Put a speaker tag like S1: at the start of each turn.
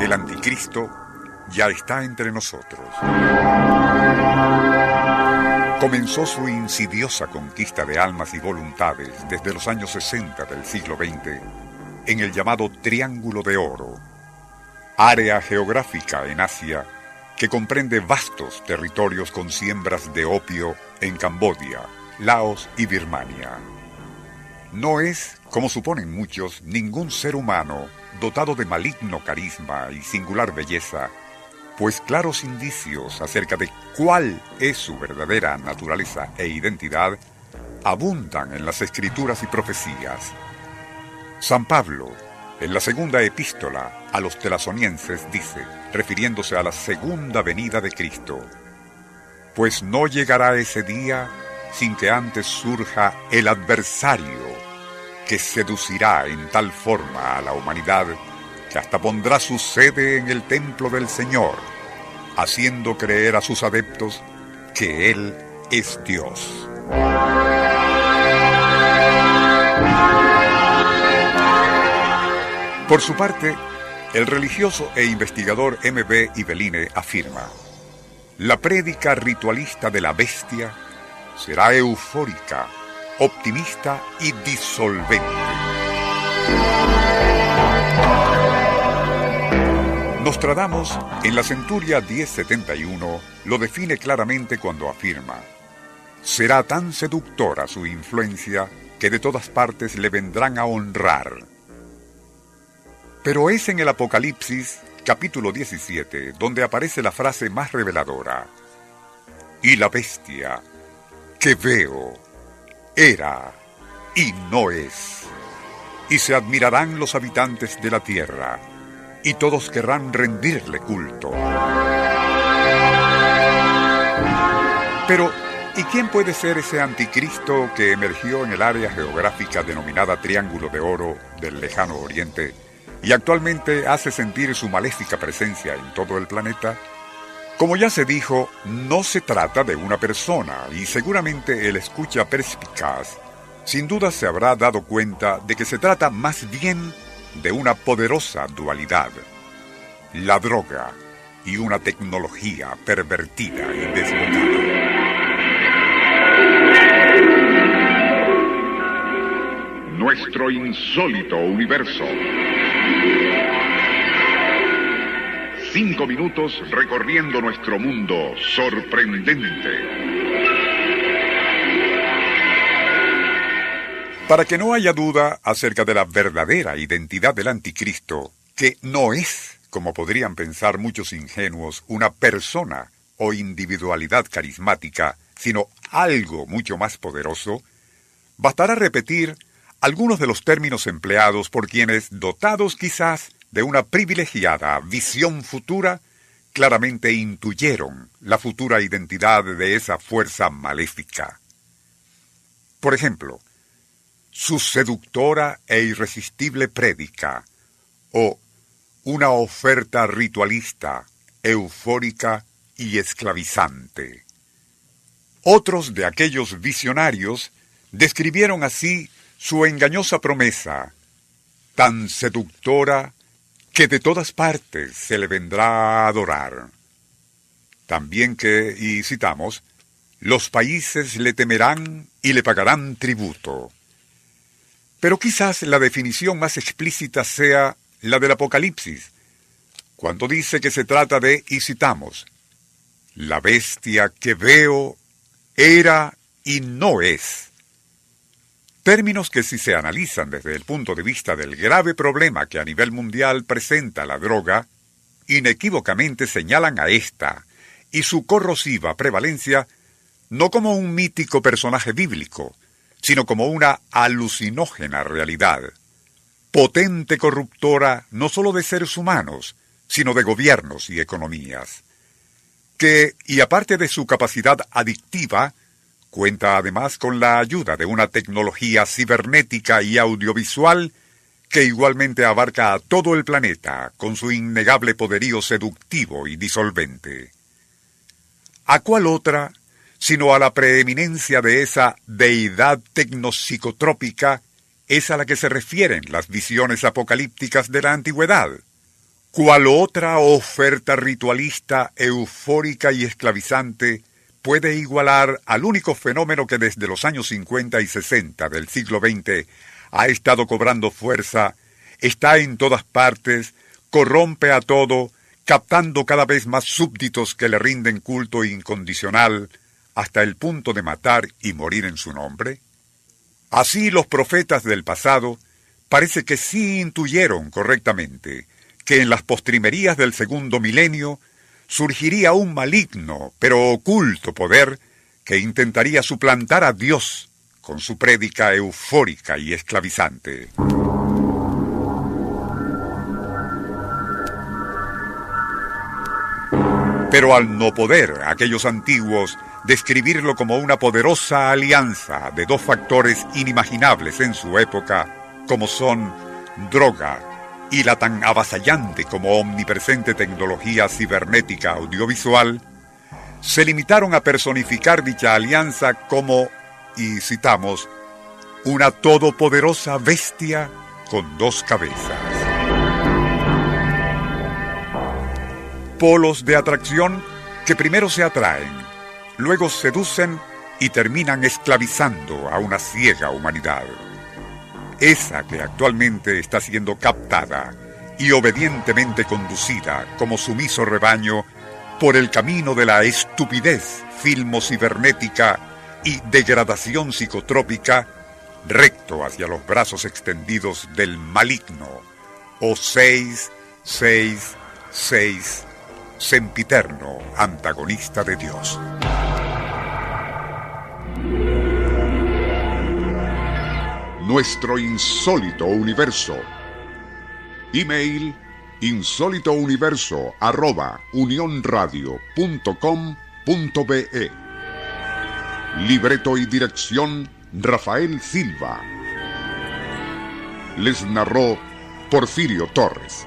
S1: El anticristo ya está entre nosotros. Comenzó su insidiosa conquista de almas y voluntades desde los años 60 del siglo XX en el llamado Triángulo de Oro, área geográfica en Asia que comprende vastos territorios con siembras de opio en Camboya, Laos y Birmania. No es, como suponen muchos, ningún ser humano dotado de maligno carisma y singular belleza, pues claros indicios acerca de cuál es su verdadera naturaleza e identidad abundan en las escrituras y profecías. San Pablo, en la segunda epístola a los telasonienses, dice, refiriéndose a la segunda venida de Cristo, pues no llegará ese día sin que antes surja el adversario que seducirá en tal forma a la humanidad que hasta pondrá su sede en el templo del Señor, haciendo creer a sus adeptos que Él es Dios. Por su parte, el religioso e investigador M.B. Ibeline afirma, la prédica ritualista de la bestia será eufórica, optimista y disolvente. Nostradamus, en la centuria 1071, lo define claramente cuando afirma, será tan seductora su influencia que de todas partes le vendrán a honrar. Pero es en el Apocalipsis, capítulo 17, donde aparece la frase más reveladora. Y la bestia que veo era y no es. Y se admirarán los habitantes de la tierra, y todos querrán rendirle culto. Pero, ¿y quién puede ser ese anticristo que emergió en el área geográfica denominada Triángulo de Oro del lejano Oriente y actualmente hace sentir su maléfica presencia en todo el planeta? Como ya se dijo, no se trata de una persona y seguramente el escucha perspicaz sin duda se habrá dado cuenta de que se trata más bien de una poderosa dualidad, la droga y una tecnología pervertida y desbocada.
S2: Nuestro insólito universo. Cinco minutos recorriendo nuestro mundo sorprendente.
S1: Para que no haya duda acerca de la verdadera identidad del anticristo, que no es, como podrían pensar muchos ingenuos, una persona o individualidad carismática, sino algo mucho más poderoso, bastará repetir algunos de los términos empleados por quienes, dotados quizás de una privilegiada visión futura, claramente intuyeron la futura identidad de esa fuerza maléfica. Por ejemplo, su seductora e irresistible prédica, o una oferta ritualista, eufórica y esclavizante. Otros de aquellos visionarios describieron así su engañosa promesa, tan seductora que de todas partes se le vendrá a adorar. También que, y citamos, los países le temerán y le pagarán tributo. Pero quizás la definición más explícita sea la del Apocalipsis, cuando dice que se trata de, y citamos, la bestia que veo era y no es. Términos que si se analizan desde el punto de vista del grave problema que a nivel mundial presenta la droga, inequívocamente señalan a esta y su corrosiva prevalencia no como un mítico personaje bíblico, sino como una alucinógena realidad, potente corruptora no sólo de seres humanos, sino de gobiernos y economías, que, y aparte de su capacidad adictiva, cuenta además con la ayuda de una tecnología cibernética y audiovisual que igualmente abarca a todo el planeta con su innegable poderío seductivo y disolvente. ¿A cuál otra sino a la preeminencia de esa deidad tecnopsicotrópica es a la que se refieren las visiones apocalípticas de la antigüedad. ¿Cuál otra oferta ritualista, eufórica y esclavizante puede igualar al único fenómeno que desde los años 50 y 60 del siglo XX ha estado cobrando fuerza, está en todas partes, corrompe a todo, captando cada vez más súbditos que le rinden culto incondicional, hasta el punto de matar y morir en su nombre? Así los profetas del pasado parece que sí intuyeron correctamente que en las postrimerías del segundo milenio surgiría un maligno pero oculto poder que intentaría suplantar a Dios con su prédica eufórica y esclavizante. Pero al no poder aquellos antiguos describirlo como una poderosa alianza de dos factores inimaginables en su época, como son droga y la tan avasallante como omnipresente tecnología cibernética audiovisual, se limitaron a personificar dicha alianza como, y citamos, una todopoderosa bestia con dos cabezas. Polos de atracción que primero se atraen luego seducen y terminan esclavizando a una ciega humanidad. Esa que actualmente está siendo captada y obedientemente conducida como sumiso rebaño por el camino de la estupidez filmo-cibernética y degradación psicotrópica, recto hacia los brazos extendidos del maligno, o 666 sempiterno antagonista de Dios.
S2: Nuestro insólito universo. Email insólitouniverso arroba unionradio.com.be Libreto y dirección Rafael Silva. Les narró Porfirio Torres.